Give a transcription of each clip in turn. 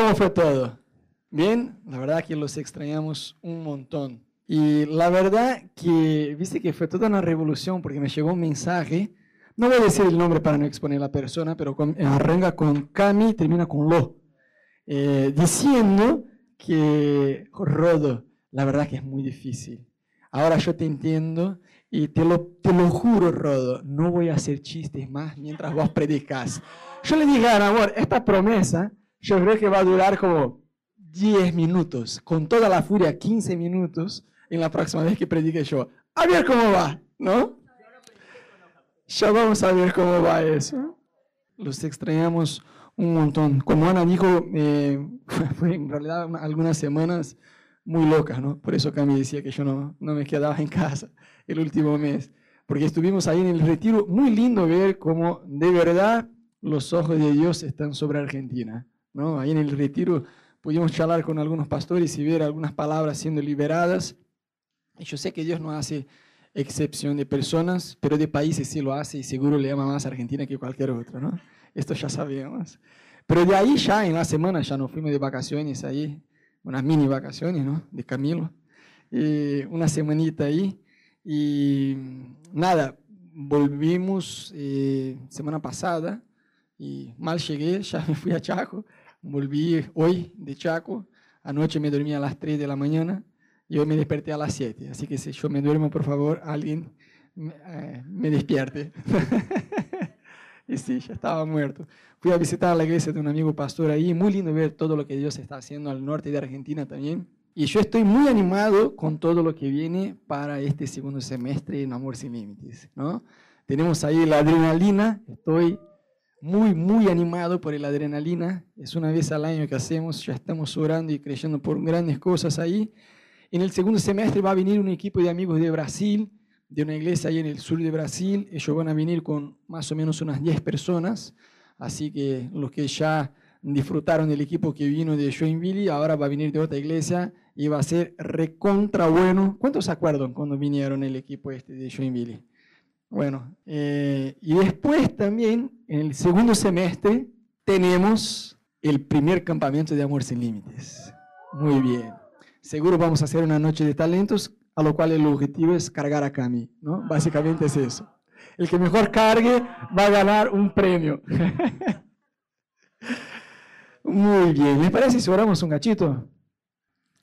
¿Cómo fue todo? Bien, la verdad que los extrañamos un montón. Y la verdad que, viste que fue toda una revolución porque me llegó un mensaje, no voy a decir el nombre para no exponer a la persona, pero arranca con Cami termina con Lo, eh, diciendo que, Rodo, la verdad que es muy difícil. Ahora yo te entiendo y te lo, te lo juro, Rodo, no voy a hacer chistes más mientras vos predicas. Yo le dije amor, esta promesa yo creo que va a durar como 10 minutos, con toda la furia 15 minutos en la próxima vez que predique yo. A ver cómo va, ¿no? Ya vamos a ver cómo va eso. Los extrañamos un montón. Como Ana dijo, eh, fue en realidad algunas semanas muy locas, ¿no? Por eso Cami decía que yo no, no me quedaba en casa el último mes, porque estuvimos ahí en el retiro. Muy lindo ver cómo de verdad los ojos de Dios están sobre Argentina. ¿No? Ahí en el retiro pudimos charlar con algunos pastores y ver algunas palabras siendo liberadas. Y yo sé que Dios no hace excepción de personas, pero de países sí lo hace y seguro le ama más a Argentina que cualquier otro, ¿no? Esto ya sabíamos. Pero de ahí ya en la semana ya nos fuimos de vacaciones ahí, unas mini vacaciones, ¿no? De Camilo. Y una semanita ahí. Y nada, volvimos eh, semana pasada y mal llegué, ya me fui a Chaco. Volví hoy de Chaco, anoche me dormí a las 3 de la mañana y hoy me desperté a las 7. Así que si yo me duermo, por favor, alguien me, eh, despierte. y sí, ya estaba muerto. Fui a visitar la iglesia de un amigo pastor ahí, muy lindo ver todo lo que Dios está haciendo al norte de Argentina también. Y yo estoy muy animado con todo lo que viene para este segundo semestre en Amor Sin Límites. ¿no? Tenemos ahí la adrenalina, estoy muy, muy animado por la adrenalina. Es una vez al año que hacemos, ya estamos orando y creyendo por grandes cosas ahí. En el segundo semestre va a venir un equipo de amigos de Brasil, de una iglesia ahí en el sur de Brasil. Ellos van a venir con más o menos unas 10 personas. Así que los que ya disfrutaron del equipo que vino de Joinville, ahora va a venir de otra iglesia y va a ser recontra bueno. ¿Cuántos se acuerdan cuando vinieron el equipo este de Joinville? Bueno, eh, y después también, en el segundo semestre, tenemos el primer campamento de Amor Sin Límites. Muy bien. Seguro vamos a hacer una noche de talentos, a lo cual el objetivo es cargar a Cami, ¿no? Básicamente es eso. El que mejor cargue va a ganar un premio. Muy bien. ¿Me parece si oramos un gachito?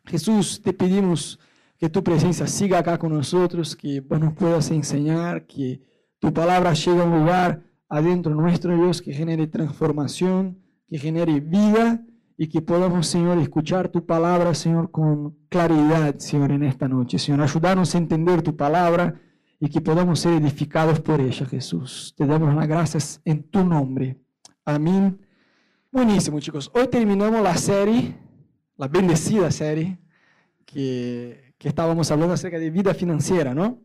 Jesús, te pedimos que tu presencia siga acá con nosotros, que vos nos puedas enseñar, que tu palabra llegue a un lugar adentro nuestro, Dios, que genere transformación, que genere vida y que podamos, Señor, escuchar tu palabra, Señor, con claridad, Señor, en esta noche. Señor, ayudarnos a entender tu palabra y que podamos ser edificados por ella, Jesús. Te damos las gracias en tu nombre. Amén. Buenísimo, chicos. Hoy terminamos la serie, la bendecida serie, que que estábamos hablando acerca de vida financiera, ¿no?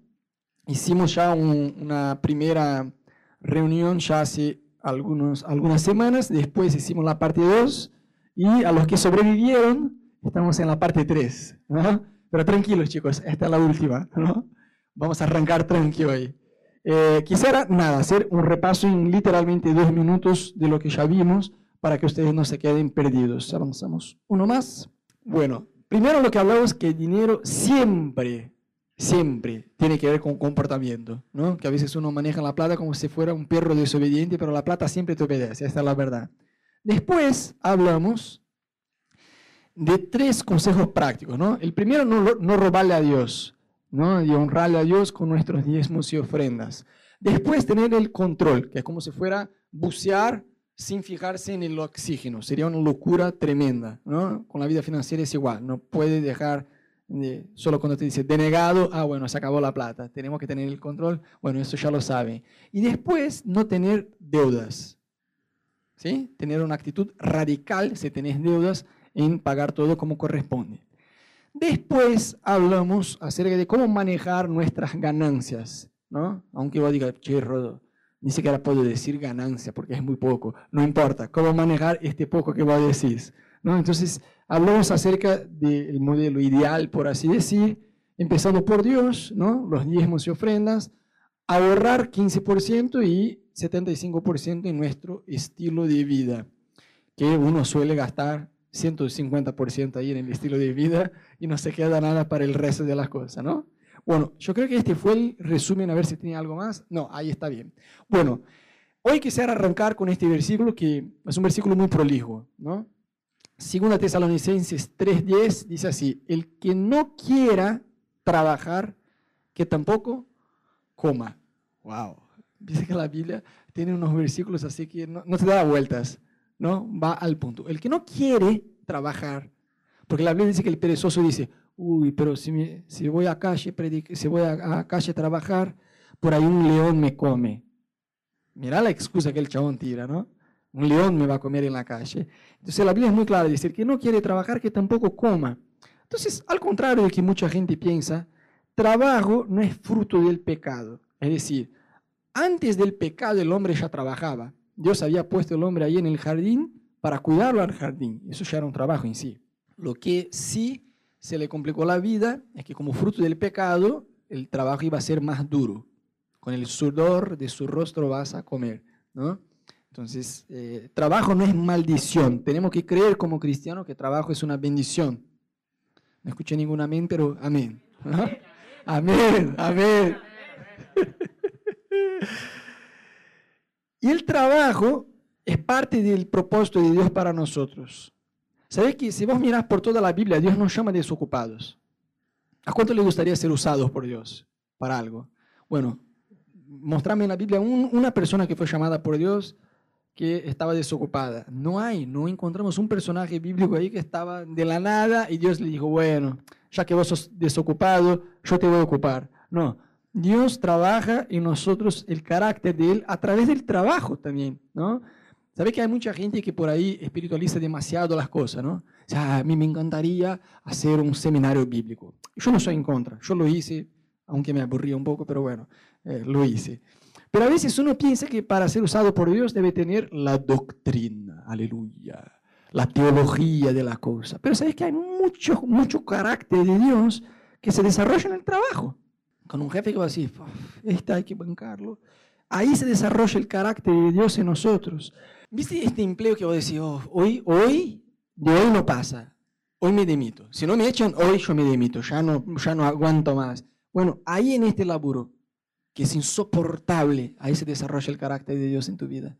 Hicimos ya una primera reunión ya hace algunos, algunas semanas, después hicimos la parte 2 y a los que sobrevivieron estamos en la parte 3, ¿no? Pero tranquilos chicos, esta es la última, ¿no? Vamos a arrancar tranquilo hoy. Eh, quisiera, nada, hacer un repaso en literalmente dos minutos de lo que ya vimos para que ustedes no se queden perdidos. Avanzamos. Uno más. Bueno, Primero lo que hablamos es que el dinero siempre, siempre tiene que ver con comportamiento, ¿no? Que a veces uno maneja la plata como si fuera un perro desobediente, pero la plata siempre te obedece, esta es la verdad. Después hablamos de tres consejos prácticos, ¿no? El primero, no, no robarle a Dios, ¿no? Y honrarle a Dios con nuestros diezmos y ofrendas. Después tener el control, que es como si fuera bucear sin fijarse en el oxígeno. Sería una locura tremenda. ¿no? Con la vida financiera es igual. No puede dejar, solo cuando te dice denegado, ah, bueno, se acabó la plata. Tenemos que tener el control. Bueno, eso ya lo saben. Y después no tener deudas. ¿Sí? Tener una actitud radical si tenés deudas en pagar todo como corresponde. Después hablamos acerca de cómo manejar nuestras ganancias. ¿no? Aunque vos digas, che, Rodo, ni siquiera puedo decir ganancia porque es muy poco. No importa, cómo manejar este poco que vos decís. ¿no? Entonces, hablamos acerca del modelo ideal, por así decir, empezando por Dios, ¿no? los diezmos y ofrendas, ahorrar 15% y 75% en nuestro estilo de vida, que uno suele gastar 150% ahí en el estilo de vida y no se queda nada para el resto de las cosas, ¿no? Bueno, yo creo que este fue el resumen, a ver si tenía algo más. No, ahí está bien. Bueno, hoy quisiera arrancar con este versículo que es un versículo muy prolijo, ¿no? Segunda Tesalonicenses 3:10 dice así, el que no quiera trabajar, que tampoco coma. Wow. Dice que la Biblia tiene unos versículos así que no, no te da vueltas, ¿no? Va al punto. El que no quiere trabajar, porque la Biblia dice que el perezoso dice, uy, pero si, si voy a calle, si voy a, a, calle a trabajar, por ahí un león me come. Mira la excusa que el chabón tira, ¿no? Un león me va a comer en la calle. Entonces la Biblia es muy clara, dice, el que no quiere trabajar, que tampoco coma. Entonces, al contrario de que mucha gente piensa, trabajo no es fruto del pecado. Es decir, antes del pecado el hombre ya trabajaba. Dios había puesto al hombre ahí en el jardín para cuidarlo al jardín. Eso ya era un trabajo en sí. Lo que sí se le complicó la vida es que como fruto del pecado, el trabajo iba a ser más duro. Con el sudor de su rostro vas a comer, ¿no? Entonces, eh, trabajo no es maldición. Tenemos que creer como cristianos que trabajo es una bendición. No escuché ningún amén, pero amén. Amén, amén. y el trabajo es parte del propósito de Dios para nosotros. ¿Sabes que si vos mirás por toda la Biblia, Dios nos llama desocupados? ¿A cuánto le gustaría ser usados por Dios para algo? Bueno, mostrame en la Biblia una persona que fue llamada por Dios que estaba desocupada. No hay, no encontramos un personaje bíblico ahí que estaba de la nada y Dios le dijo, bueno, ya que vos sos desocupado, yo te voy a ocupar. No, Dios trabaja en nosotros el carácter de Él a través del trabajo también, ¿no? Sabes que hay mucha gente que por ahí espiritualiza demasiado las cosas, ¿no? O sea, a mí me encantaría hacer un seminario bíblico. Yo no soy en contra, yo lo hice, aunque me aburría un poco, pero bueno, eh, lo hice. Pero a veces uno piensa que para ser usado por Dios debe tener la doctrina, aleluya la teología de la cosa. Pero sabes que hay mucho, mucho carácter de Dios que se desarrolla en el trabajo. Con un jefe que va a decir, este hay que bancarlo. Ahí se desarrolla el carácter de Dios en nosotros. ¿Viste este empleo que vos decís, oh, hoy, hoy, de hoy no pasa, hoy me demito. Si no me echan, hoy yo me demito, ya no, ya no aguanto más. Bueno, ahí en este laburo, que es insoportable, ahí se desarrolla el carácter de Dios en tu vida.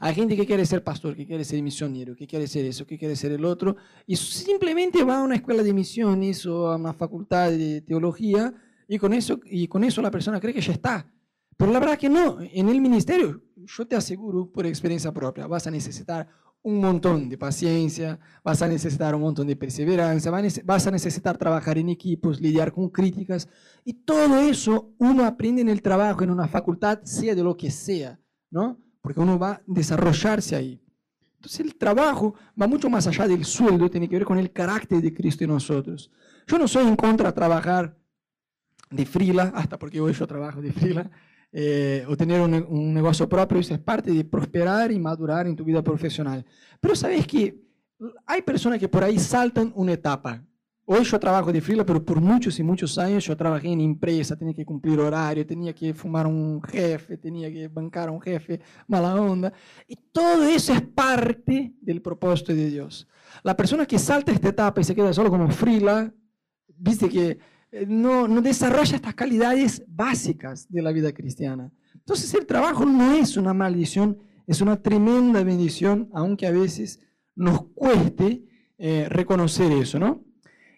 Hay gente que quiere ser pastor, que quiere ser misionero, que quiere ser eso, que quiere ser el otro, y simplemente va a una escuela de misiones o a una facultad de teología, y con eso, y con eso la persona cree que ya está. Pero la verdad que no, en el ministerio, yo te aseguro por experiencia propia, vas a necesitar un montón de paciencia, vas a necesitar un montón de perseverancia, vas a necesitar trabajar en equipos, lidiar con críticas, y todo eso uno aprende en el trabajo, en una facultad, sea de lo que sea, ¿no? porque uno va a desarrollarse ahí. Entonces el trabajo va mucho más allá del sueldo, tiene que ver con el carácter de Cristo en nosotros. Yo no soy en contra de trabajar de frila, hasta porque hoy yo trabajo de frila, eh, o tener un, un, negocio propio, eso es parte de prosperar y madurar en tu vida profesional. Pero sabes que hay personas que por ahí saltan una etapa. Hoy yo trabajo de fila, pero por muchos y muchos años yo trabajé en empresa, tenía que cumplir horario, tenía que fumar un jefe, tenía que bancar a un jefe mala onda. Y todo eso es parte del propósito de Dios. La persona que salta esta etapa y se queda solo como frila, viste que no, no desarrolla estas calidades básicas de la vida cristiana. Entonces el trabajo no es una maldición, es una tremenda bendición, aunque a veces nos cueste eh, reconocer eso, ¿no?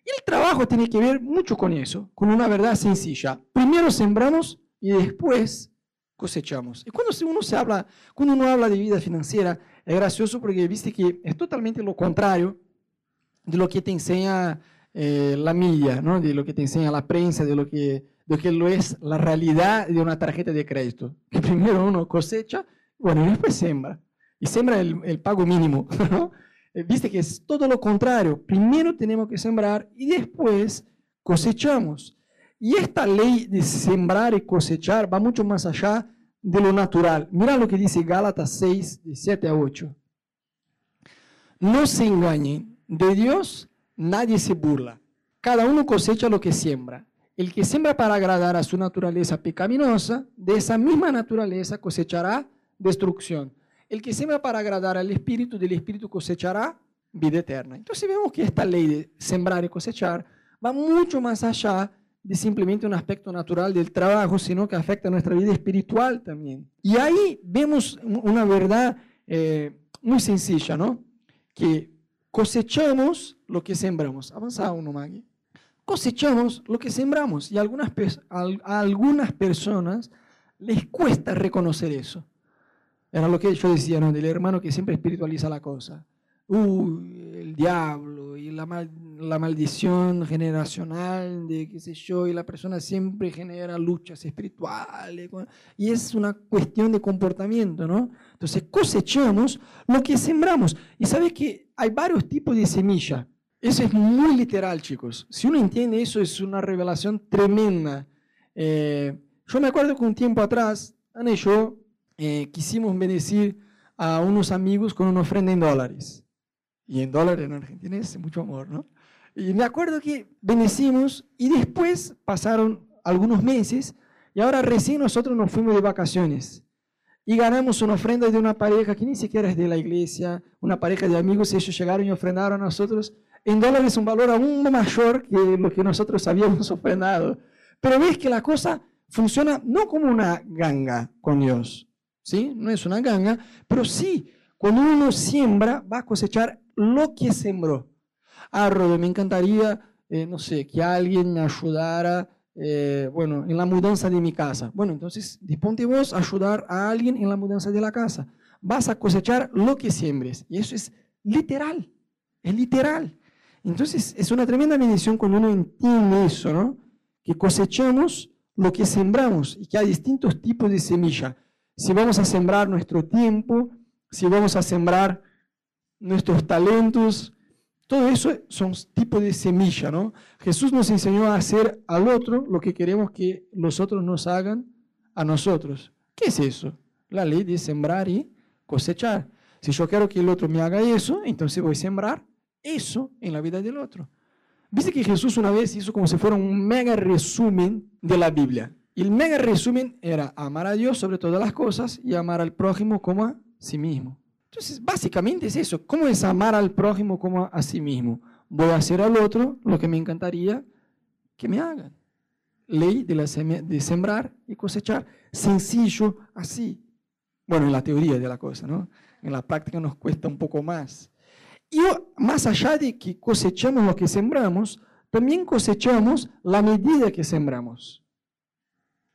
Y el trabajo tiene que ver mucho con eso, con una verdad sencilla. Primero sembramos y después cosechamos. Y cuando uno, se habla, cuando uno habla de vida financiera, es gracioso porque viste que es totalmente lo contrario de lo que te enseña eh, la media, ¿no? de lo que te enseña la prensa, de lo, que, de lo que lo es la realidad de una tarjeta de crédito. Que primero uno cosecha, bueno, y después sembra. Y sembra el, pago mínimo, ¿no? Eh, viste que es todo lo contrario. Primero tenemos que sembrar y después cosechamos. Y esta ley de sembrar y cosechar va mucho más allá de lo natural. Mira lo que dice Gálatas 6, de 7 a 8. No se engañen, de Dios nadie se burla. Cada uno cosecha lo que siembra. El que siembra para agradar a su naturaleza pecaminosa, de esa misma naturaleza cosechará destrucción. El que siembra para agradar al Espíritu, del Espíritu cosechará vida eterna. Entonces vemos que esta ley de sembrar y cosechar va mucho más allá de simplemente un aspecto natural del trabajo, sino que afecta a nuestra vida espiritual también. Y ahí vemos una verdad eh, muy sencilla, ¿no? Que cosechamos lo que sembramos. Avanza uno, Maggie. Cosechamos lo que sembramos. Y algunas, a algunas personas les cuesta reconocer eso. Era lo que yo decía, ¿no? Del hermano que siempre espiritualiza la cosa. Uy, el diablo y la, la maldición generacional de qué sé yo, y la persona siempre genera luchas espirituales. Y es una cuestión de comportamiento, ¿no? Entonces cosechamos lo que sembramos. Y sabes que hay varios tipos de semilla. Eso es muy literal, chicos. Si uno entiende eso, es una revelación tremenda. Eh, yo me acuerdo que un tiempo atrás, Ana y yo eh, quisimos bendecir a unos amigos con una ofrenda en dólares. Y en dólares en Argentina es mucho amor, ¿no? Y me acuerdo que bendecimos y después pasaron algunos meses y ahora recién nosotros nos fuimos de vacaciones y ganamos una ofrenda de una pareja que ni siquiera es de la iglesia, una pareja de amigos, y ellos llegaron y ofrendaron a nosotros en dólares un valor aún mayor que lo que nosotros habíamos ofrendado. Pero ves que la cosa funciona no como una ganga con Dios, ¿sí? No es una ganga, pero sí, cuando uno siembra, va a cosechar lo que sembró. Ah, Rodo, me encantaría, eh, no sé, que alguien me ayudara, eh, bueno, en la mudanza de mi casa. Bueno, entonces disponte vos a ayudar a alguien en la mudanza de la casa. Vas a cosechar lo que siembres. Y eso es literal, es literal. Entonces es una tremenda bendición cuando uno entiende eso, ¿no? Que cosechamos lo que sembramos y que hay distintos tipos de semilla. Si vamos a sembrar nuestro tiempo, si vamos a sembrar nuestros talentos, todo eso son tipos de semilla, ¿no? Jesús nos enseñó a hacer al otro lo que queremos que los otros nos hagan a nosotros. ¿Qué es eso? La ley de sembrar y cosechar. Si yo quiero que el otro me haga eso, entonces voy a sembrar eso en la vida del otro. Viste que Jesús una vez hizo como si fuera un mega resumen de la Biblia. El mega resumen era amar a Dios sobre todas las cosas y amar al prójimo como a sí mismo. Entonces, básicamente es eso. ¿Cómo es amar al prójimo como a sí mismo? Voy a hacer al otro lo que me encantaría que me hagan. Ley de, la de sembrar y cosechar. Sencillo así. Bueno, en la teoría de la cosa, ¿no? En la práctica nos cuesta un poco más. Y más allá de que cosechamos lo que sembramos, también cosechamos la medida que sembramos.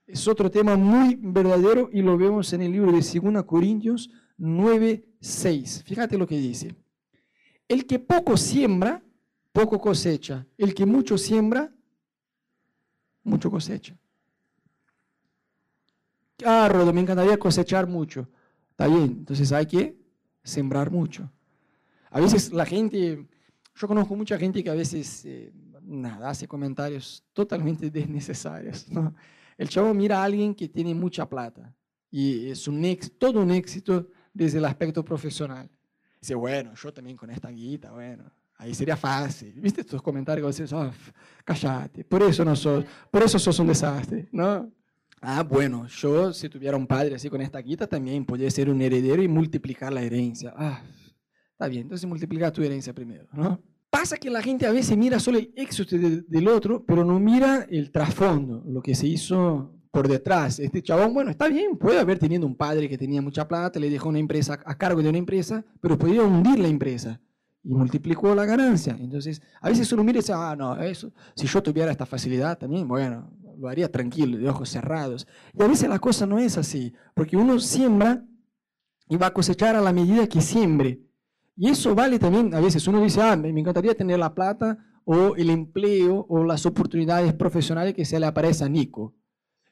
Es otro tema muy verdadero y lo vemos en el libro de 2 Corintios 9, 6. Fíjate lo que dice. El que poco siembra, poco cosecha. El que mucho siembra, mucho cosecha. Ah, Rodo, me encantaría cosechar mucho. Está bien, entonces hay que sembrar mucho. A veces la gente, yo conozco mucha gente que a veces, eh, nada, hace comentarios totalmente desnecesarios. El chavo mira a alguien que tiene mucha plata y es un todo un éxito desde el aspecto profesional. Dice, bueno, yo también con esta guita, bueno, ahí sería fácil. ¿Viste estos comentarios que dices, oh, cállate, por eso no sos, por eso sos un desastre, ¿no? Ah, bueno, yo si tuviera un padre así con esta guita también podría ser un heredero y multiplicar la herencia. Ah, está bien, entonces multiplica tu herencia primero, ¿no? Pasa que la gente a veces mira solo el éxito del otro, pero no mira el trasfondo, lo que se hizo por detrás. Este chabón, bueno, está bien, puede haber tenido un padre que tenía mucha plata, le dejó una empresa a cargo de una empresa, pero podría hundir la empresa y multiplicó la ganancia. Entonces, a veces uno mira y dice, ah, no, eso, si yo tuviera esta facilidad también, bueno, lo haría tranquilo, de ojos cerrados. Y a veces la cosa no es así, porque uno siembra y va a cosechar a la medida que siembre. Y eso vale también, a veces uno dice, ah, me encantaría tener la plata o el empleo o las oportunidades profesionales que se le aparece a Nico.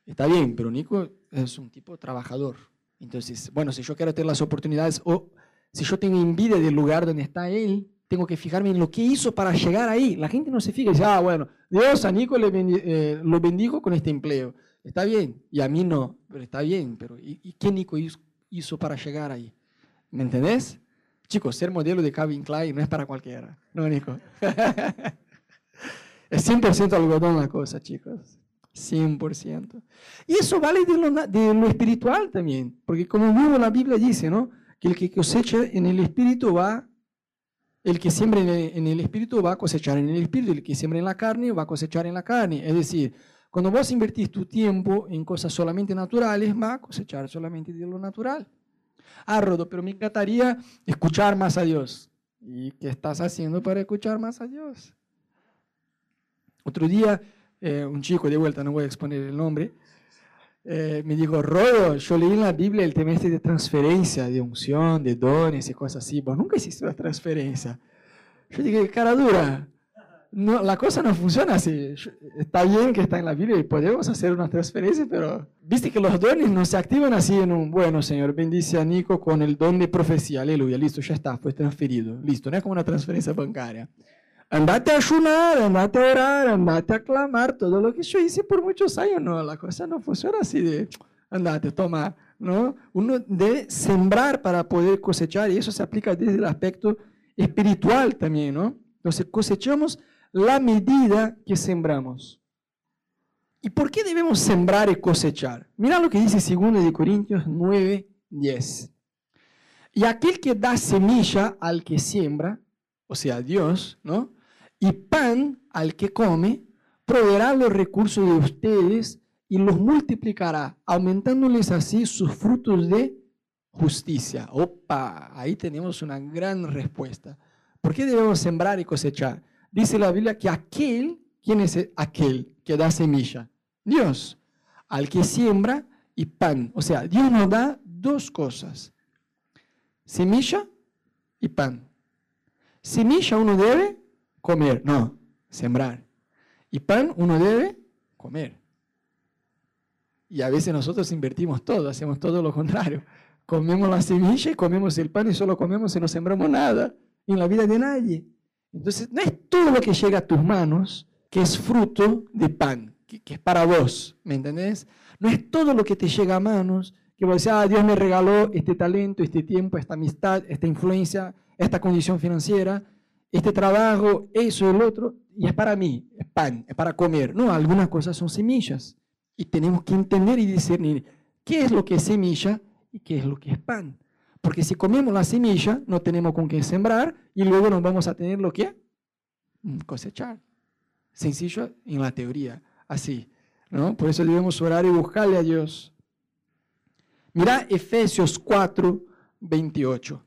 Está bien, pero Nico es un tipo trabajador. Entonces, bueno, si yo quiero tener las oportunidades o si yo tengo envidia del lugar donde está él, tengo que fijarme en lo que hizo para llegar ahí. La gente no se fija y dice, ah, bueno, Dios a Nico le eh, lo bendijo con este empleo. Está bien, y a mí no, pero está bien, pero ¿y, qué Nico hizo, para llegar ahí? ¿Me entendés? Chicos, ser modelo de Calvin Klein no es para cualquiera, ¿no, Nico? es 100% algodón la cosa, chicos. 100%. Y eso vale de lo, espiritual también, porque como mismo la Biblia dice, ¿no? Que el que cosecha en el espíritu va El que siembra en el, espíritu va a cosechar en el espíritu, el que siembra en la carne va a cosechar en la carne. Es decir, cuando vos invertís tu tiempo en cosas solamente naturales, va a cosechar solamente de lo natural. Ah, Rodo, pero me encantaría escuchar más a Dios. ¿Y qué estás haciendo para escuchar más a Dios? Otro día, eh, un chico de vuelta, no voy a exponer el nombre, eh, me dijo, Rodo, yo leí en la Biblia el tema este de transferencia, de unción, de dones y cosas así. Vos nunca hiciste una transferencia. Yo dije, cara dura, no, la cosa no funciona así. Está bien que está en la Biblia y podemos hacer una transferencia, pero viste que los dones no se activan así en un, bueno, Señor, bendice a Nico con el don de profecía, aleluya, listo, ya está, fue transferido, listo, no es como una transferencia bancaria. Andate a ayunar, andate a orar, andate a clamar, todo lo que yo hice por muchos años, no, la cosa no funciona así de, andate, toma, ¿no? Uno debe sembrar para poder cosechar y eso se aplica desde el aspecto espiritual también, ¿no? Entonces cosechamos la medida que sembramos. ¿Y por qué debemos sembrar y cosechar? Mira lo que dice 2 Corintios 9, 10. Y aquel que da semilla al que siembra, o sea, Dios, ¿no? Y pan al que come, proveerá los recursos de ustedes y los multiplicará, aumentándoles así sus frutos de justicia. Opa, ahí tenemos una gran respuesta. ¿Por qué debemos sembrar y cosechar? Dice la Biblia que aquel, ¿quién es aquel que da semilla? Dios, al que siembra y pan. O sea, Dios nos da dos cosas, semilla y pan. Semilla uno debe comer, no, sembrar. Y pan uno debe comer. Y a veces nosotros invertimos todo, hacemos todo lo contrario. Comemos la semilla y comemos el pan y solo comemos y no sembramos nada en la vida de nadie. Entonces, no es todo lo que llega a tus manos que es fruto de pan, que, es para vos, ¿me entendés? No es todo lo que te llega a manos que vos decís, ah, Dios me regaló este talento, este tiempo, esta amistad, esta influencia, esta condición financiera, este trabajo, eso, el otro, y es para mí, es pan, es para comer. No, algunas cosas son semillas. Y tenemos que entender y discernir qué es lo que es semilla y qué es lo que es pan. Porque si comemos la semilla, no tenemos con qué sembrar y luego nos vamos a tener lo que mm, cosechar. Sencillo en la teoría, así. ¿no? Por eso debemos orar y buscarle a Dios. Mira Efesios 4, 28.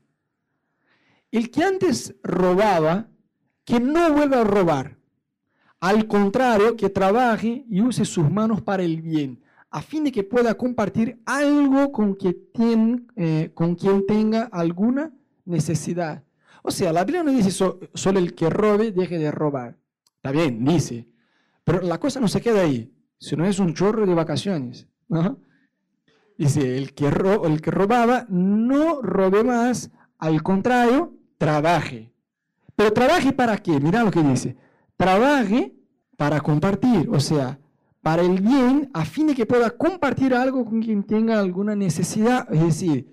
El que antes robaba, que no vuelva a robar. Al contrario, que trabaje y use sus manos para el bien, a fin de que pueda compartir algo con quien, eh, con quien tenga alguna necesidad. O sea, la Biblia no dice solo el que robe deje de robar. Está bien, dice. Pero la cosa no se queda ahí, Si no es un chorro de vacaciones. Dice, el que, el que robaba no robe más, al contrario, trabaje. Pero trabaje para qué? Mira lo que dice. Trabaje para compartir, o sea, para el bien, a fin de que pueda compartir algo con quien tenga alguna necesidad, es decir,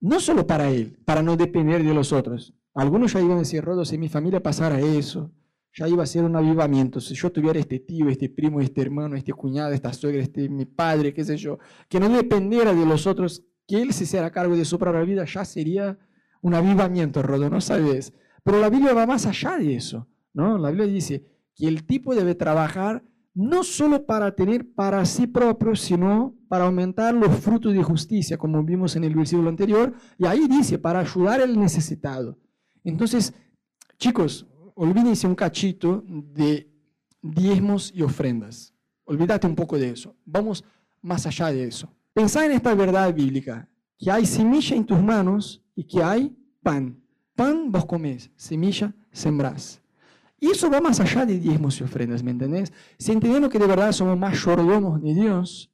no solo para él, para no depender de los otros. Algunos ya iban a decir, Rodo, si mi familia pasara eso, ya iba a ser un avivamiento. Si yo tuviera este tío, este primo, este hermano, este cuñado, esta suegra, este mi padre, qué sé yo, que no dependiera de los otros, que él se hiciera cargo de su propia vida, ya sería un avivamiento, Rodo, ¿no sabes? Pero la Biblia va más allá de eso, ¿no? La Biblia dice que el tipo debe trabajar no solo para tener para sí propio, sino para aumentar los frutos de justicia, como vimos en el versículo anterior, y ahí dice, para ayudar al necesitado. Entonces, chicos, olvídense un cachito de diezmos y ofrendas. Olvídate un poco de eso. Vamos más allá de eso. Pensá en esta verdad bíblica, que hay semilla en tus manos y que hay pan. Pan vos comés, semilla sembrás. Y eso va más allá de diezmos y ofrendas, ¿me entendés? Si entendemos que de verdad somos más yordomos de Dios,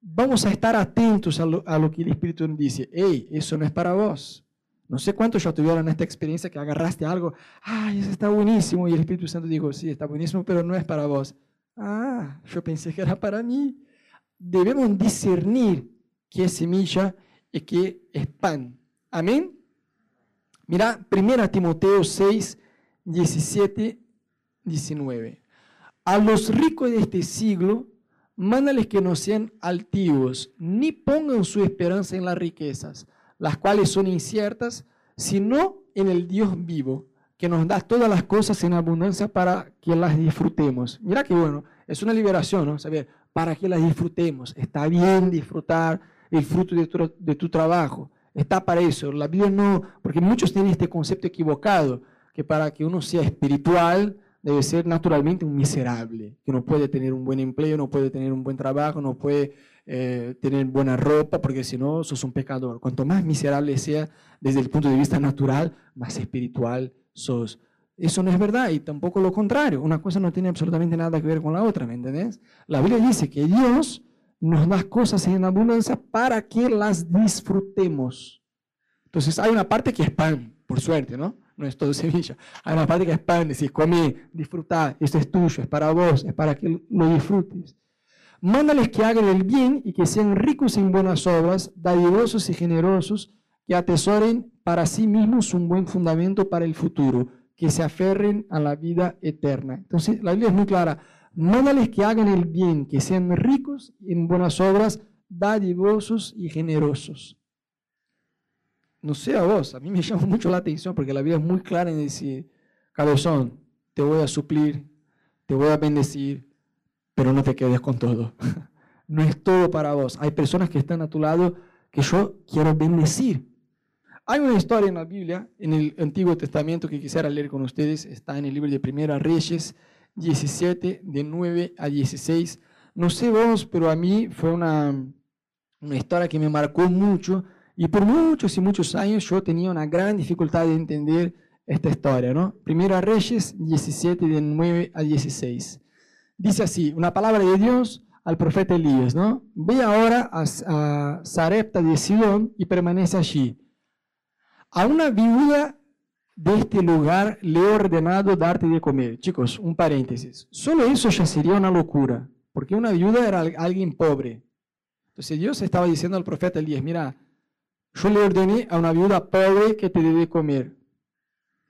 vamos a estar atentos a lo, que el Espíritu nos dice. Hey, eso no es para vos. No sé cuántos ya tuvieron esta experiencia que agarraste algo, ay, eso está buenísimo, y el Espíritu Santo dijo, sí, está buenísimo, pero no es para vos. Ah, yo pensé que era para mí. Debemos discernir qué es semilla y qué es pan. Amén. Mira, 1 Timoteo 6, 17, 19. A los ricos de este siglo, mándales que no sean altivos, ni pongan su esperanza en las riquezas, las cuales son inciertas, sino en el Dios vivo, que nos da todas las cosas en abundancia para que las disfrutemos. Mira que bueno, es una liberación, ¿no? Saber, para que las disfrutemos. Está bien disfrutar el fruto de tu, de tu trabajo. Está para eso. La Biblia no, porque muchos tienen este concepto equivocado, que para que uno sea espiritual debe ser naturalmente un miserable, que no puede tener un buen empleo, no puede tener un buen trabajo, no puede eh, tener buena ropa, porque si no, sos un pecador. Cuanto más miserable sea desde el punto de vista natural, más espiritual sos. Eso no es verdad y tampoco lo contrario. Una cosa no tiene absolutamente nada que ver con la otra, ¿me entendés? La Biblia dice que Dios nos da cosas en abundancia para que las disfrutemos. Entonces hay una parte que es pan, por suerte, ¿no? No es todo semilla. Hay una parte que es pan, decís, comí, disfrutá, esto es tuyo, es para vos, es para que lo disfrutes. Mándales que hagan el bien y que sean ricos en buenas obras, dadivosos y generosos, que atesoren para sí mismos un buen fundamento para el futuro, que se aferren a la vida eterna. Entonces, la Biblia es muy clara. Mándales que hagan el bien, que sean ricos en buenas obras, dadivosos y generosos. No sé a vos, a mí me llama mucho la atención porque la Biblia es muy clara en decir, cabezón, te voy a suplir, te voy a bendecir, pero no te quedes con todo. No es todo para vos. Hay personas que están a tu lado que yo quiero bendecir. Hay una historia en la Biblia, en el Antiguo Testamento, que quisiera leer con ustedes. Está en el libro de Primera Reyes 17, de 9 a 16. No sé vos, pero a mí fue una, una historia que me marcó mucho. Y por muchos y muchos años yo tenía una gran dificultad de entender esta historia. ¿no? Primera Reyes 17, de 9 a 16. Dice así, una palabra de Dios al profeta Elías, ¿no? Ve ahora a, a Sarepta de Sidón y permanece allí a una viuda de este lugar le he ordenado darte de comer. Chicos, un paréntesis. Solo eso ya sería una locura, porque una viuda era alguien pobre. Entonces Dios estaba diciendo al profeta Elías, mira, yo le ordené a una viuda pobre que te dé de comer.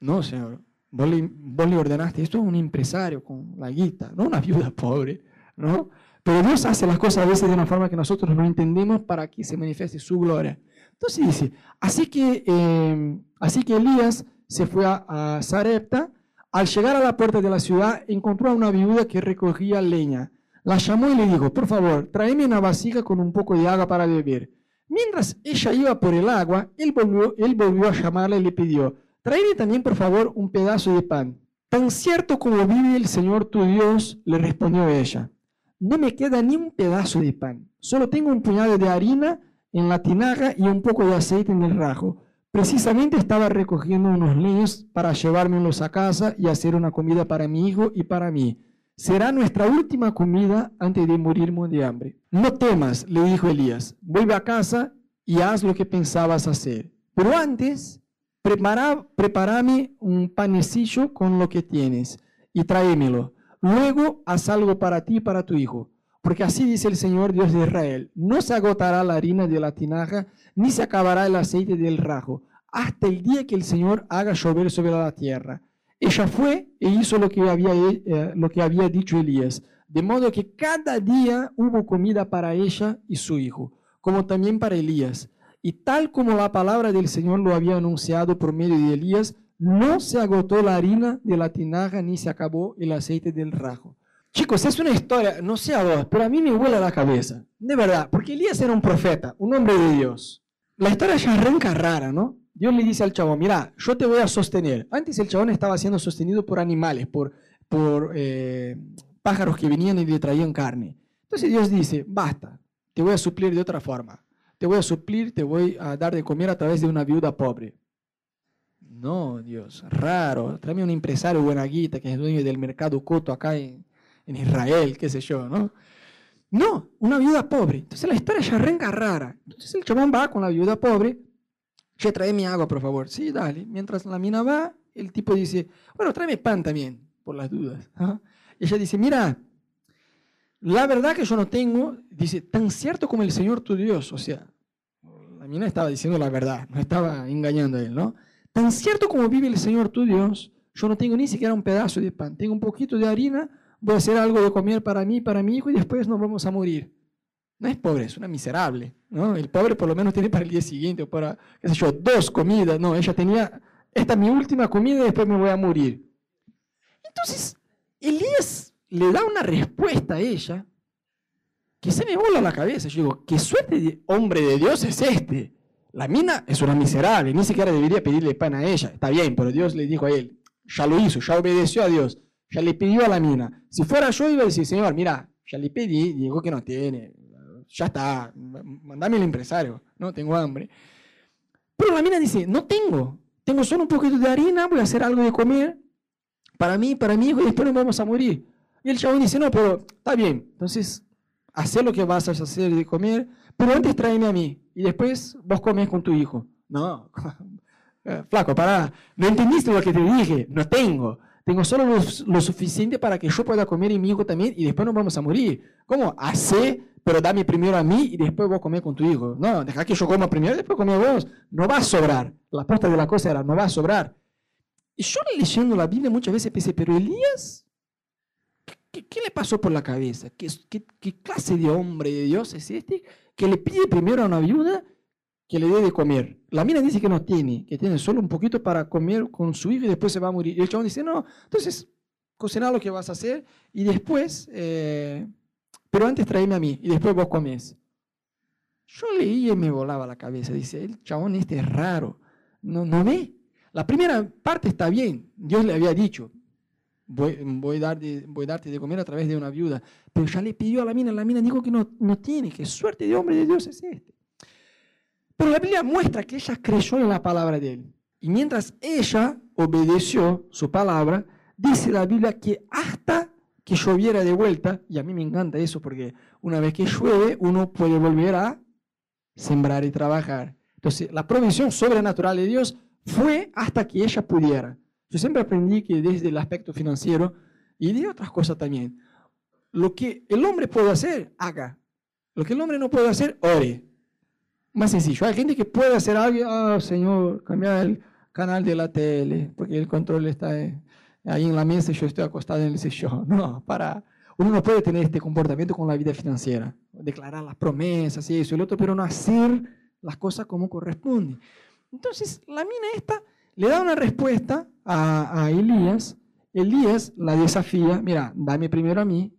No, Señor, vos le, ordenaste, esto es un empresario con la guita, no una viuda pobre, ¿no? Pero Dios hace las cosas a veces de una forma que nosotros no entendemos para que se manifieste su gloria. Entonces dice, así que, em, así que Elías se fue a, Sarepta. Al llegar a la puerta de la ciudad, encontró a una viuda que recogía leña. La llamó y le dijo, por favor, tráeme una vasija con un poco de agua para beber. Mientras ella iba por el agua, él volvió, él volvió a llamarla y le pidió, tráeme también, por favor, un pedazo de pan. Tan cierto como vive el Señor tu Dios, le respondió ella, no me queda ni un pedazo de pan, solo tengo un puñado de harina en la tinaja y un poco de aceite en el rajo. Precisamente estaba recogiendo unos leños para llevármelos a casa y hacer una comida para mi hijo y para mí. Será nuestra última comida antes de morirme de hambre. No temas, le dijo Elías, vuelve a casa y haz lo que pensabas hacer. Pero antes, prepara, prepárame un panecillo con lo que tienes y tráemelo. Luego haz algo para ti y para tu hijo porque así dice el Señor Dios de Israel, no se agotará la harina de la tinaja, ni se acabará el aceite del rajo, hasta el día que el Señor haga llover sobre la tierra. Ella fue e hizo lo que había, eh, lo que había dicho Elías, de modo que cada día hubo comida para ella y su hijo, como también para Elías. Y tal como la palabra del Señor lo había anunciado por medio de Elías, no se agotó la harina de la tinaja ni se acabó el aceite del rajo. Chicos, es una historia, no sé a vos, pero a mí me vuela la cabeza. De verdad, porque Elías era un profeta, un hombre de Dios. La historia ya arranca rara, ¿no? Dios le dice al chabón, mira, yo te voy a sostener. Antes el chabón estaba siendo sostenido por animales, por, por eh, pájaros que venían y le traían carne. Entonces Dios dice, basta, te voy a suplir de otra forma. Te voy a suplir, te voy a dar de comer a través de una viuda pobre. No, Dios, raro. Tráeme un empresario buena guita que es dueño del mercado coto acá en, en Israel, qué sé yo, ¿no? No, una viuda pobre. Entonces la historia ya arranca rara. Entonces el chabón va con la viuda pobre, che, trae mi agua, por favor. Sí, dale. Mientras la mina va, el tipo dice, bueno, tráeme pan también, por las dudas. Y ella dice, mira, la verdad que yo no tengo, dice, tan cierto como el Señor tu Dios. O sea, la mina estaba diciendo la verdad, no estaba engañando a él, ¿no? Tan cierto como vive el Señor tu Dios, yo no tengo ni siquiera un pedazo de pan. Tengo un poquito de harina voy a hacer algo de comer para mí, para mi hijo y después nos vamos a morir. No es pobre, es una miserable. ¿no? El pobre por lo menos tiene para el día siguiente o para, qué sé yo, dos comidas. No, ella tenía esta es mi última comida y después me voy a morir. Entonces, Elías le da una respuesta a ella que se me vola la cabeza. Yo digo, ¿qué suerte de hombre de Dios es este? La mina es una miserable, ni siquiera debería pedirle pan a ella. Está bien, pero Dios le dijo a él, ya lo hizo, ya obedeció a Dios, ya le pidió a la mina. Si fuera yo, iba a decir, Señor, mira, ya le pedí, digo que no tiene, ya está, mandame el empresario, no tengo hambre. Pero la mina dice, no tengo, tengo solo un poquito de harina, voy a hacer algo de comer para mí, para mi hijo, y después nos vamos a morir. Y el chabón dice, no, pero está bien, entonces, haz lo que vas a hacer de comer, pero antes tráeme a mí, y después vos comes con tu hijo. No, flaco, pará, no entendiste lo que te dije, no tengo. Tengo solo lo, suficiente para que yo pueda comer y mi hijo también y después nos vamos a morir. ¿Cómo? Hacé, pero dame primero a mí y después vos comer con tu hijo. No, deja que yo coma primero y después come. No va a sobrar. La posta de la cosa era, no va a sobrar. Y yo leyendo la Biblia muchas veces pensé, pero Elías, ¿qué, le pasó por la cabeza? ¿Qué, ¿Qué, clase de hombre de Dios es este que le pide primero a una viuda que le dé de comer? La mina dice que no tiene, que tiene solo un poquito para comer con su hijo y después se va a morir. Y el chabón dice, no, entonces cocina lo que vas a hacer y después, eh, pero antes tráeme a mí y después vos comes. Yo leí y me volaba la cabeza. Dice, el chabón este es raro. No, no ve. La primera parte está bien. Dios le había dicho, voy, voy, a voy a darte de comer a través de una viuda. Pero ya le pidió a la mina. La mina dijo que no, no tiene. Qué suerte de hombre de Dios es este. Pero la Biblia muestra que ella creyó en la palabra de él. Y mientras ella obedeció su palabra, dice la Biblia que hasta que lloviera de vuelta, y a mí me encanta eso porque una vez que llueve uno puede volver a sembrar y trabajar. Entonces, la provisión sobrenatural de Dios fue hasta que ella pudiera. Yo siempre aprendí que desde el aspecto financiero y de otras cosas también, lo que el hombre puede hacer, haga. Lo que el hombre no puede hacer, ore. Más sencillo. Hay gente que puede hacer algo, ah, señor, cambiar el canal de la tele, porque el control está ahí en la mesa y yo estoy acostado en el sillón. No, para. Uno no puede tener este comportamiento con la vida financiera, declarar las promesas y eso y el otro, pero no hacer las cosas como corresponde. Entonces, la mina esta le da una respuesta a, a Elías. Elías la desafía, mira, dame primero a mí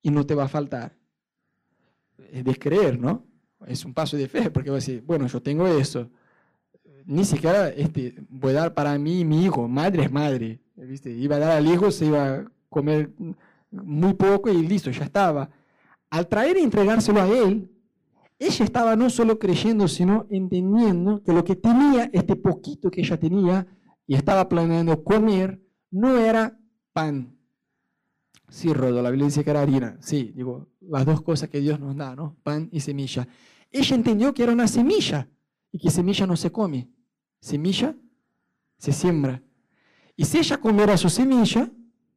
y no te va a faltar. Es de creer, ¿no? Es un paso de fe, porque va a decir, bueno, yo tengo eso. Ni siquiera este, voy a dar para mí mi hijo, madre es madre. ¿viste? Iba a dar al hijo, se iba a comer muy poco y listo, ya estaba. Al traer y entregárselo a él, ella estaba no solo creyendo, sino entendiendo que lo que tenía, este poquito que ella tenía y estaba planeando comer, no era pan. Sí, Rodo, la Biblia dice que era harina. Sí, digo, las dos cosas que Dios nos da, ¿no? Pan y semilla. Ella entendió que era una semilla y que semilla no se come. Semilla se siembra. Y si ella comiera su semilla,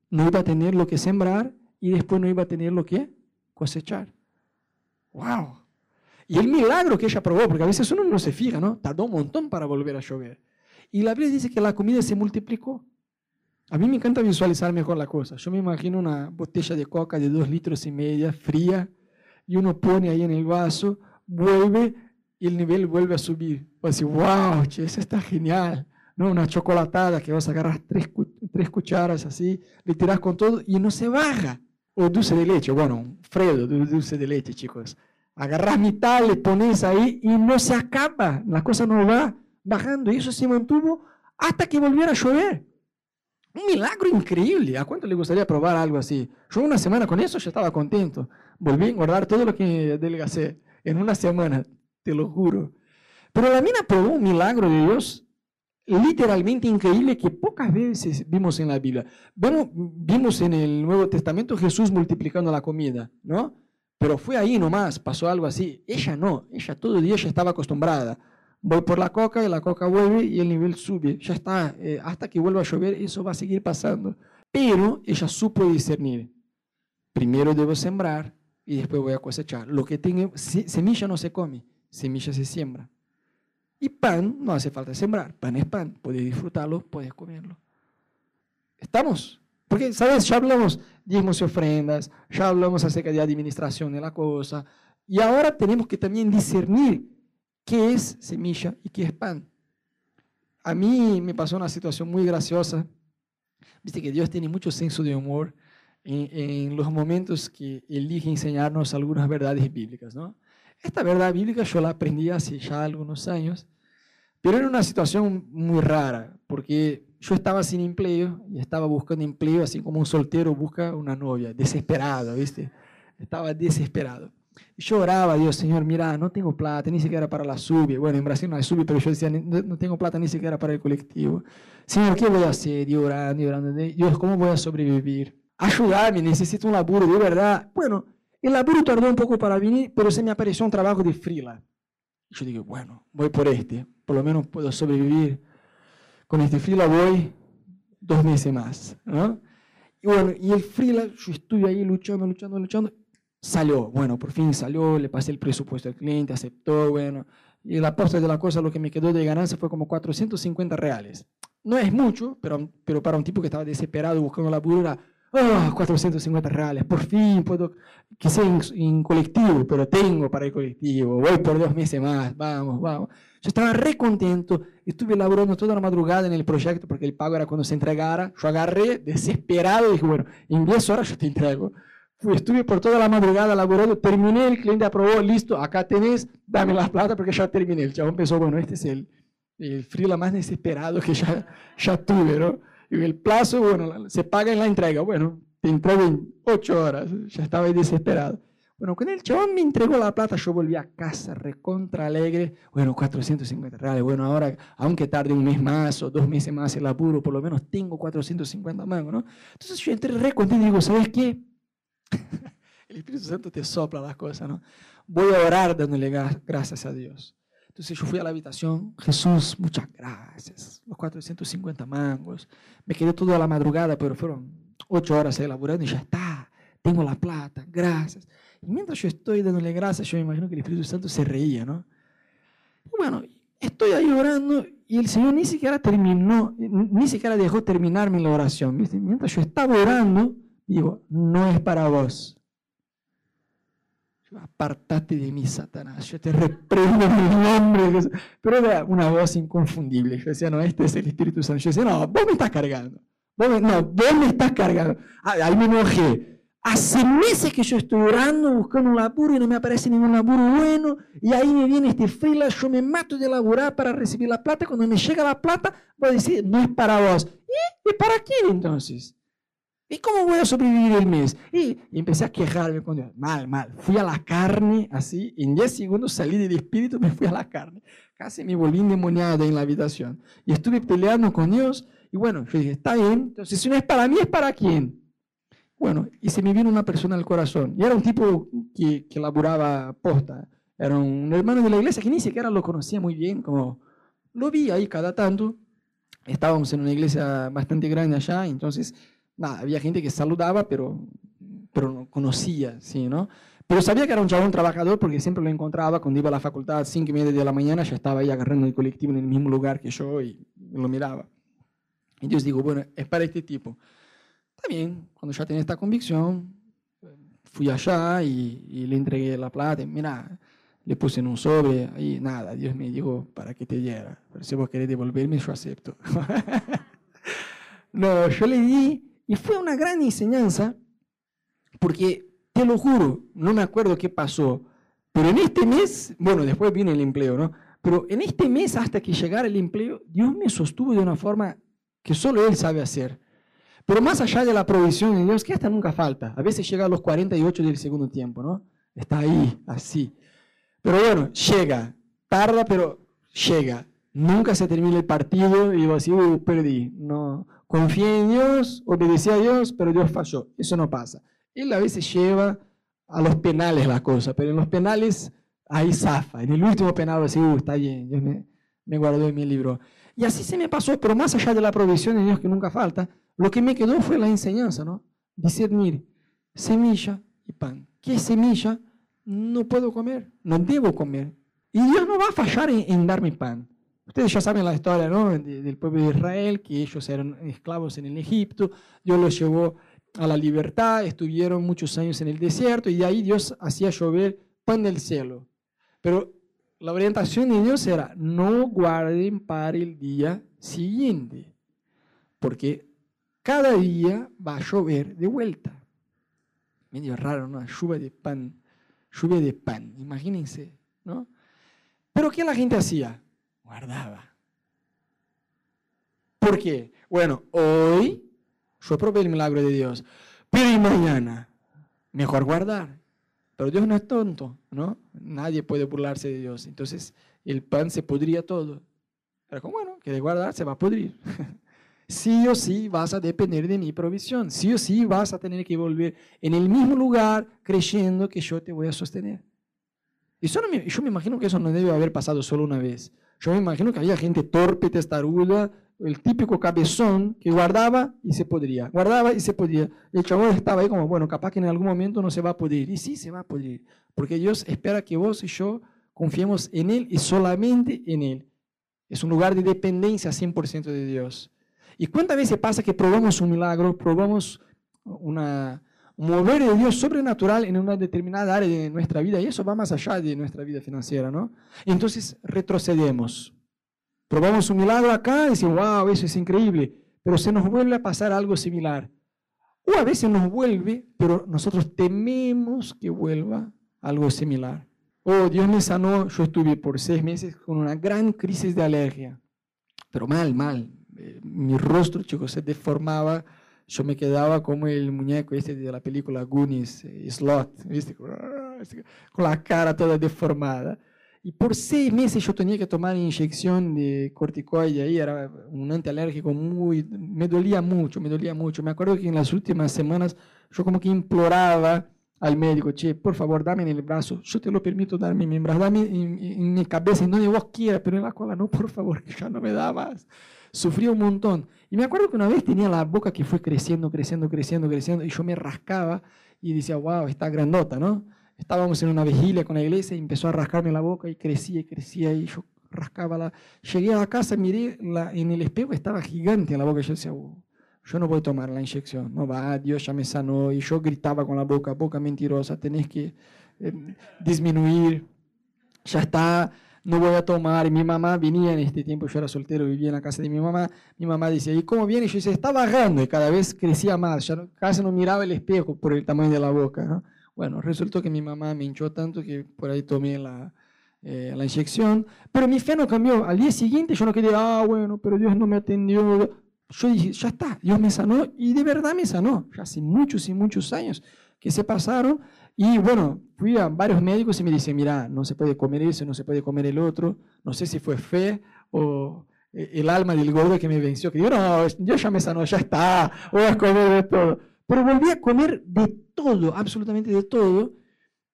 no iba a tener lo que sembrar y después no iba a tener lo que cosechar. ¡Wow! Y el milagro que ella probó, porque a veces uno no se fija, ¿no? Tardó un montón para volver a llover. Y la Biblia dice que la comida se multiplicó. A mí me encanta visualizar mejor la cosa. Yo me imagino una botella de coca de dos litros y media, fría, y uno pone ahí en el vaso, vuelve y el nivel vuelve a subir. Pues decir, wow, che, eso está genial. ¿No? Una chocolatada que vas a agarrar tres, tres cucharas así, le tiras con todo y no se baja. O dulce de leche, bueno, un Fredo dulce de leche, chicos. Agarras mitad, le pones ahí y no se acaba. La cosa no va bajando. Y eso se mantuvo hasta que volviera a llover. Un milagro increíble. ¿A cuánto le gustaría probar algo así? Yo una semana con eso ya estaba contento. Volví a engordar todo lo que adelgacé en una semana, te lo juro. Pero la mina probó un milagro de Dios literalmente increíble que pocas veces vimos en la Biblia. Vimos en el Nuevo Testamento Jesús multiplicando la comida, ¿no? Pero fue ahí nomás, pasó algo así. Ella no, ella todo el día ya estaba acostumbrada voy por la coca y la coca vuelve y el nivel sube. Ya está, eh, hasta que vuelva a llover, eso va a seguir pasando. Pero ella supo discernir. Primero debo sembrar y después voy a cosechar. Lo que tengo, semilla no se come, semilla se siembra. Y pan no hace falta sembrar, pan es pan, puedes disfrutarlo, puedes comerlo. ¿Estamos? Porque, ¿sabes? Ya hablamos diezmos y ofrendas, ya hablamos acerca de administración de la cosa, y ahora tenemos que también discernir qué es semilla y qué es pan. a mí me pasó una situación muy graciosa. Viste que Dios tiene mucho senso de humor en, los momentos que elige enseñarnos algunas verdades bíblicas, ¿no? Esta verdad bíblica yo la aprendí hace ya algunos años, pero era una situación muy rara, porque yo estaba sin empleo y estaba buscando empleo, así como un soltero busca una novia, desesperado, ¿viste? Estaba desesperado. Yo oraba Dios, Señor, mira, no tengo plata, ni siquiera para la SUBI. Bueno, en Brasil no hay SUBI, pero yo decía, no, tengo plata ni siquiera para el colectivo. Señor, ¿qué voy a hacer? Y orando, y orando. Dios, ¿cómo voy a sobrevivir? Ayúdame, necesito un laburo, de verdad. Bueno, el laburo tardó un poco para venir, pero se me apareció un trabajo de freela. Y yo digo, bueno, voy por este, por lo menos puedo sobrevivir. Con este freela voy dos meses más, ¿no? Y bueno, y el freela, yo estuve ahí luchando, luchando, luchando, salió, bueno, por fin salió, le pasé el presupuesto al cliente, aceptó, bueno, y la posta de la cosa, lo que me quedó de ganancia fue como 450 reales. No es mucho, pero, pero para un tipo que estaba desesperado buscando laburo era oh, 450 reales, por fin puedo, que sea en, colectivo, pero tengo para el colectivo, voy por dos meses más, vamos, vamos. Yo estaba re contento, estuve laborando toda la madrugada en el proyecto porque el pago era cuando se entregara. Yo agarré desesperado y dije, bueno, en 10 horas yo te entrego. Estuve por toda la madrugada laborando, terminé, el cliente aprobó, listo, acá tenés, dame las plata porque ya terminé. El chabón pensó, bueno, este es el, el frila más desesperado que ya, ya tuve, ¿no? Y el plazo, bueno, se paga en la entrega. Bueno, te entrego en ocho horas. Ya estaba desesperado. Bueno, cuando el chabón me entregó la plata, yo volví a casa recontra alegre. Bueno, 450 reales. Bueno, ahora, aunque tarde un mes más o dos meses más el apuro, por lo menos tengo 450 mangos, ¿no? Entonces yo entré re contento y digo, ¿sabes qué? el Espíritu Santo te sopla las cosas, ¿no? Voy a orar dándole gracias a Dios. Entonces yo fui a la habitación, Jesús, muchas gracias, los 450 mangos. Me quedé toda la madrugada, pero fueron ocho horas elaborando y ya está, tengo la plata, gracias. Y mientras yo estoy dándole gracias, yo me imagino que el Espíritu Santo se reía, ¿no? Bueno, estoy ahí orando y el Señor ni siquiera terminó, ni siquiera dejó terminarme la oración. Mientras yo estaba orando, digo, no es para vos, apartate de mí, Satanás, yo te reprendo en el nombre Pero era una voz inconfundible. Yo decía, no, este es el Espíritu Santo. Yo decía, no, vos me estás cargando. no, vos me estás cargando. Ah, ahí me enojé. Hace meses que yo estoy orando, buscando un laburo y no me aparece ningún laburo bueno. Y ahí me viene este fila, yo me mato de laburar para recibir la plata. Cuando me llega la plata, voy a decir, no es para vos. ¿Y, ¿Y para quién entonces? ¿Y cómo voy a sobrevivir el mes? Y, empecé a quejarme con Dios. Mal, mal. Fui a la carne, así. En 10 segundos salí del espíritu, me fui a la carne. Casi me volví endemoniado en la habitación. Y estuve peleando con Dios. Y bueno, yo dije, está bien. Entonces, si no es para mí, ¿es para quién? Bueno, y se me vino una persona al corazón. Y era un tipo que, que laburaba posta. Era un hermano de la iglesia que ni siquiera lo conocía muy bien. Como lo vi ahí cada tanto. Estábamos en una iglesia bastante grande allá. Entonces nada, había gente que saludaba, pero, pero no conocía, ¿sí, no? Pero sabía que era un chabón trabajador porque siempre lo encontraba cuando iba a la facultad 5 y media de la mañana, ya estaba ahí agarrando el colectivo en el mismo lugar que yo y lo miraba. Y yo digo, bueno, es para este tipo. Está bien, cuando ya tenía esta convicción, fui allá y, y le entregué la plata. Mira, le puse en un sobre, y nada, Dios me dijo para que te diera. Pero si vos querés devolverme, yo acepto. no, yo le di y fue una gran enseñanza, porque te lo juro, no me acuerdo qué pasó, pero en este mes, bueno, después viene el empleo, ¿no? Pero en este mes, hasta que llegara el empleo, Dios me sostuvo de una forma que solo Él sabe hacer. Pero más allá de la provisión de Dios, que hasta nunca falta. A veces llega a los 48 del segundo tiempo, ¿no? Está ahí, así. Pero bueno, llega. Tarda, pero llega. Nunca se termina el partido y digo así, uh, perdí. No, Confié en Dios, obedecí a Dios, pero Dios falló. Eso no pasa. Él a veces lleva a los penales la cosa, pero en los penales ahí zafa. En el último penal, así, uh, está bien, Dios me, me guardó en mi libro. Y así se me pasó, pero más allá de la provisión de Dios que nunca falta, lo que me quedó fue la enseñanza, ¿no? Discernir semilla y pan. ¿Qué semilla? No puedo comer, no debo comer. Y Dios no va a fallar en darme pan. Ustedes ya saben la historia ¿no? del pueblo de Israel, que ellos eran esclavos en el Egipto, Dios los llevó a la libertad, estuvieron muchos años en el desierto y de ahí Dios hacía llover pan del cielo. Pero la orientación de Dios era, no guarden para el día siguiente, porque cada día va a llover de vuelta. Medio raro, ¿no? Lluvia de pan, lluvia de pan, imagínense, ¿no? Pero ¿qué la gente hacía? Guardaba. ¿Por qué? Bueno, hoy yo probé el milagro de Dios, pero ¿y mañana? Mejor guardar. Pero Dios no es tonto, ¿no? Nadie puede burlarse de Dios. Entonces, el pan se podría todo. Pero como, bueno, que de guardar se va a pudrir. sí o sí vas a depender de mi provisión. Sí o sí vas a tener que volver en el mismo lugar creyendo que yo te voy a sostener. Y yo me imagino que eso no debe haber pasado solo una vez. Yo me imagino que había gente torpe, testaruda, el típico cabezón que guardaba y se podría, guardaba y se podría. El chabón estaba ahí como, bueno, capaz que en algún momento no se va a poder. Y sí, se va a poder, porque Dios espera que vos y yo confiemos en Él y solamente en Él. Es un lugar de dependencia 100% de Dios. ¿Y cuántas veces pasa que probamos un milagro, probamos una, un mover de Dios sobrenatural en una determinada área de nuestra vida y eso va más allá de nuestra vida financiera, ¿no? Entonces retrocedemos Probamos un milagro acá y decimos, wow, eso es increíble, pero se nos vuelve a pasar algo similar. O a veces nos vuelve, pero nosotros tememos que vuelva algo similar. Oh, Dios me sanó, yo estuve por seis meses con una gran crisis de alergia, pero mal, mal. Eh, mi rostro, chicos, se deformaba, yo me quedaba como el muñeco este de la película Goonies, eh, Slot, ¿viste? con la cara toda deformada. Y por seis meses yo tenía que tomar inyección de corticoide ahí, era un antialérgico muy, me dolía mucho, me dolía mucho. Me acuerdo que en las últimas semanas yo como que imploraba al médico, che, por favor, dame en el brazo, yo te lo permito darme en mi brazo, dame en, mi cabeza, en donde vos quieras, pero en la cola no, por favor, que ya no me da más. Sufrí un montón. Y me acuerdo que una vez tenía la boca que fue creciendo, creciendo, creciendo, creciendo, y yo me rascaba y decía, wow, está grandota, ¿no? Estábamos en una vigilia con la iglesia y empezó a rascarme la boca y crecía y crecía y yo rascaba la... Llegué a la casa, miré la, en el espejo, estaba gigante en la boca y yo decía, oh, yo no voy a tomar la inyección, no va, Dios ya me sanó y yo gritaba con la boca, boca mentirosa, tenés que eh, disminuir, ya está, no voy a tomar. Mi mamá venía en este tiempo, yo era soltero, vivía en la casa de mi mamá. Mi mamá decía, ¿y cómo viene? Y yo decía, está bajando y cada vez crecía más. Ya casi no miraba el espejo por el tamaño de la boca. ¿no? Bueno, resultó que mi mamá me hinchó tanto que por ahí tomé la, eh, la inyección, pero mi fe no cambió. Al día siguiente yo no quería, ah, bueno, pero Dios no me atendió. Yo dije, ya está, Dios me sanó y de verdad me sanó. Ya hace muchos y muchos años que se pasaron y bueno, fui a varios médicos y me dicen, mira, no se puede comer eso, no se puede comer el otro. No sé si fue fe o eh, el alma del gordo que me venció, que dijo, no, Dios ya me sanó, ya está, voy a comer de todo. Pero volví a comer de todo, absolutamente de todo,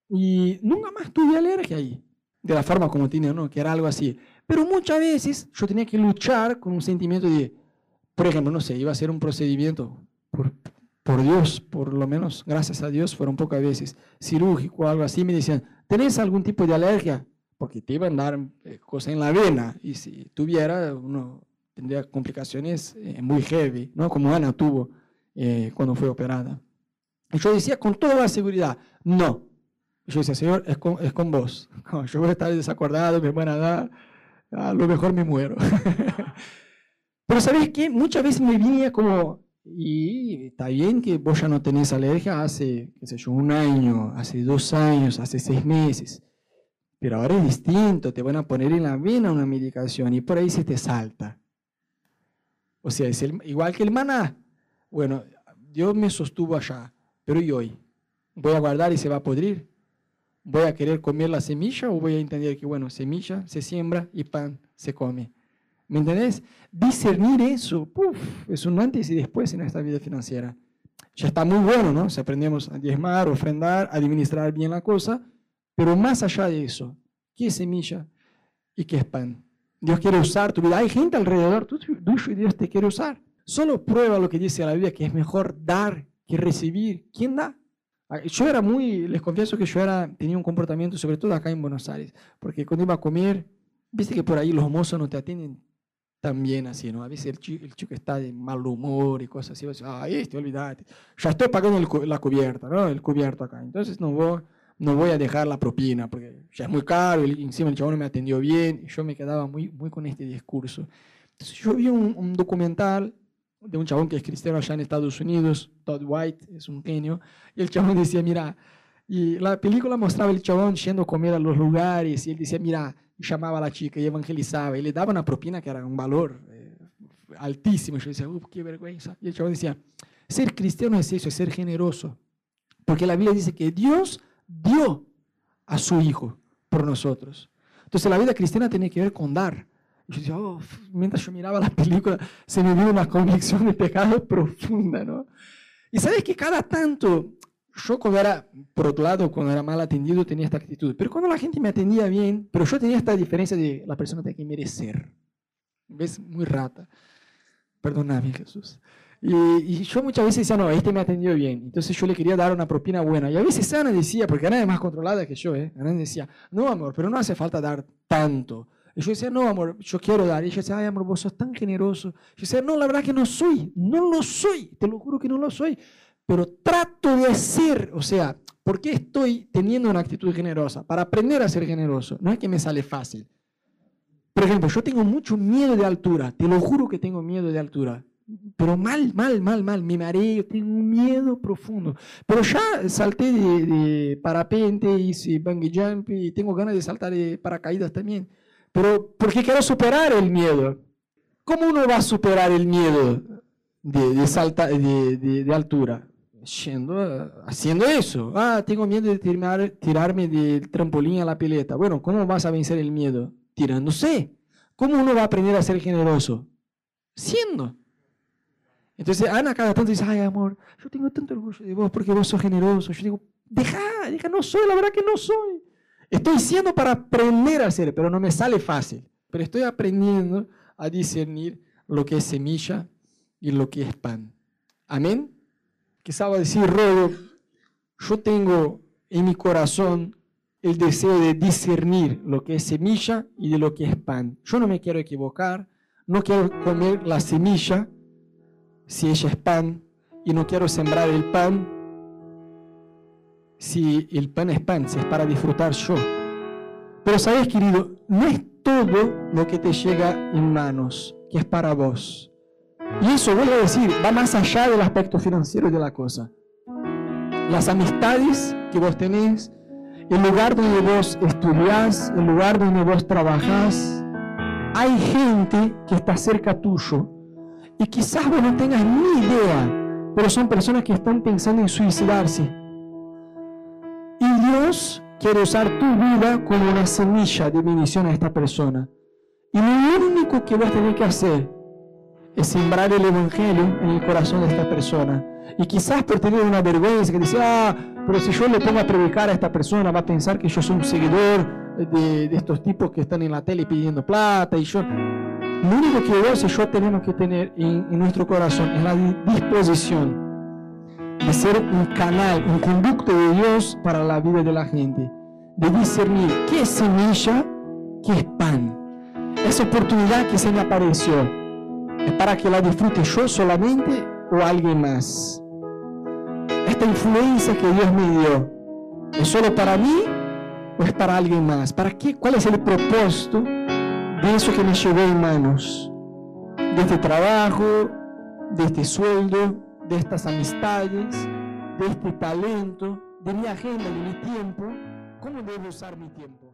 y nunca más tuve alergia ahí, de la forma como tiene, ¿no? Que era algo así. Pero muchas veces yo tenía que luchar con un sentimiento de, por ejemplo, no sé, iba a hacer un procedimiento, por, Dios, por lo menos, gracias a Dios, fueron pocas veces, cirúrgico o algo así, me decían, ¿tenés algún tipo de alergia? Porque te iban a dar eh, cosas en la vena, y si tuviera, uno tendría complicaciones eh, muy heavy, ¿no? Como Ana tuvo eh, cuando fue operada. Y yo decía con toda la seguridad, no. yo decía, Señor, es con, es con vos. yo voy a estar desacordado, me van a dar, a lo mejor me muero. Pero ¿sabes qué? Muchas veces me venía como, y está bien que vos ya no tenés alergia hace, qué sé yo, un año, hace dos años, hace seis meses. Pero ahora es distinto, te van a poner en la vena una medicación y por ahí se te salta. O sea, es igual que el maná. Bueno, Dios me sostuvo allá, pero ¿y hoy? ¿Voy a guardar y se va a podrir? ¿Voy a querer comer la semilla o voy a entender que, bueno, semilla se siembra y pan se come? ¿Me entendés? Discernir eso, es un antes y después en esta vida financiera. Ya está muy bueno, ¿no? Si aprendemos a diezmar, ofrendar, administrar bien la cosa, pero más allá de eso, ¿qué es semilla y qué es pan? Dios quiere usar tu vida. Hay gente alrededor tuyo y Dios te quiere usar. Solo prueba lo que dice la Biblia, que es mejor dar que recibir. ¿Quién da? Ah, yo era muy, les confieso que yo era, tenía un comportamiento, sobre todo acá en Buenos Aires, porque cuando iba a comer, viste que por ahí los mozos no te atienden tan bien así, ¿no? A veces el chico, el chico está de mal humor y cosas así, vas ah, este, olvídate, ya estoy pagando la cubierta, ¿no? El cubierto acá, entonces no voy, no voy a dejar la propina porque ya es muy caro y encima el chabón no me atendió bien y yo me quedaba muy, muy con este discurso. Entonces yo vi un, un documental de un chabón que es cristiano allá en Estados Unidos, Todd White, es un genio, y el chabón decía, mira, y la película mostraba el chabón yendo a comer a los lugares y él decía, mira, y llamaba a la chica y evangelizaba y le daba una propina que era un valor eh, altísimo. Y yo decía, uff, qué vergüenza. Y el chabón decía, ser cristiano es eso, es ser generoso. Porque la Biblia dice que Dios dio a su Hijo por nosotros. Entonces la vida cristiana tiene que ver con dar. Yo decía, oh, mientras yo miraba la película, se me vino una convicción de pecado profunda, ¿no? Y sabes que cada tanto, yo cuando era, por otro lado, cuando era mal atendido, tenía esta actitud. Pero cuando la gente me atendía bien, pero yo tenía esta diferencia de la persona tiene que merecer. ¿Ves? Muy rata. Perdóname, Jesús. Y, y, yo muchas veces decía, no, este me atendió bien. Entonces yo le quería dar una propina buena. Y a veces Ana decía, porque Ana es más controlada que yo, ¿eh? Ana decía, no, amor, pero no hace falta dar tanto. Y yo decía, no, amor, yo quiero dar. Y ella decía, ay, amor, vos sos tan generoso. Yo decía, no, la verdad que no soy, no lo soy, te lo juro que no lo soy. Pero trato de ser, o sea, ¿por qué estoy teniendo una actitud generosa? Para aprender a ser generoso. No es que me sale fácil. Por ejemplo, yo tengo mucho miedo de altura, te lo juro que tengo miedo de altura pero mal, mal, mal, mal, me mareo, tengo un miedo profundo. Pero ya salté de, de parapente, hice bungee jump y tengo ganas de saltar de paracaídas también. Pero porque quiero superar el miedo. ¿Cómo uno va a superar el miedo de, de, salta, de, de altura? Yendo, haciendo eso. Ah, tengo miedo de tirar, tirarme del trampolín a la pileta. Bueno, ¿cómo vas a vencer el miedo? Tirándose. ¿Cómo uno va a aprender a ser generoso? Siendo. Entonces Ana cada tanto dice, ay amor, yo tengo tanto orgullo de vos porque vos sos generoso. Yo digo, deja, deja, no soy, la verdad que no soy. Estoy siendo para aprender a hacer, pero no me sale fácil. Pero estoy aprendiendo a discernir lo que es semilla y lo que es pan. Amén. Quizá decir, Rodo, yo tengo en mi corazón el deseo de discernir lo que es semilla y de lo que es pan. Yo no me quiero equivocar, no quiero comer la semilla si ella es pan y no quiero sembrar el pan si el pan es pan, si es para disfrutar yo. Pero sabes, querido, no es todo lo que te llega en manos, que es para vos. Y eso, voy a decir, va más allá del aspecto financiero de la cosa. Las amistades que vos tenés, el lugar donde vos estudiás, el lugar donde vos trabajás, hay gente que está cerca tuyo y quizás vos no tengas ni idea, pero son personas que están pensando en suicidarse. Y Dios quiere usar tu vida como una semilla de bendición a esta persona. Y lo único que vas a que hacer es sembrar el Evangelio en el corazón de esta persona. Y quizás por tener una vergüenza que dice, ah, pero si yo le pongo a predicar a esta persona, va a pensar que yo soy un seguidor de, de estos tipos que están en la tele pidiendo plata y yo... Lo único que vos y yo tenemos que tener en, en nuestro corazón es la disposición de ser un canal, un conducto de Dios para la vida de la gente, de discernir qué es semilla, qué es pan. Esa oportunidad que se me apareció para que la disfrute yo solamente o alguien más. Esta influencia que Dios me dio, ¿es solo para mí o es para alguien más? ¿Para qué? ¿Cuál es el propósito? de eso que me llevó en manos, de este trabajo, de este sueldo, de estas amistades, de este talento, de mi agenda, de mi tiempo, ¿cómo debo usar mi tiempo?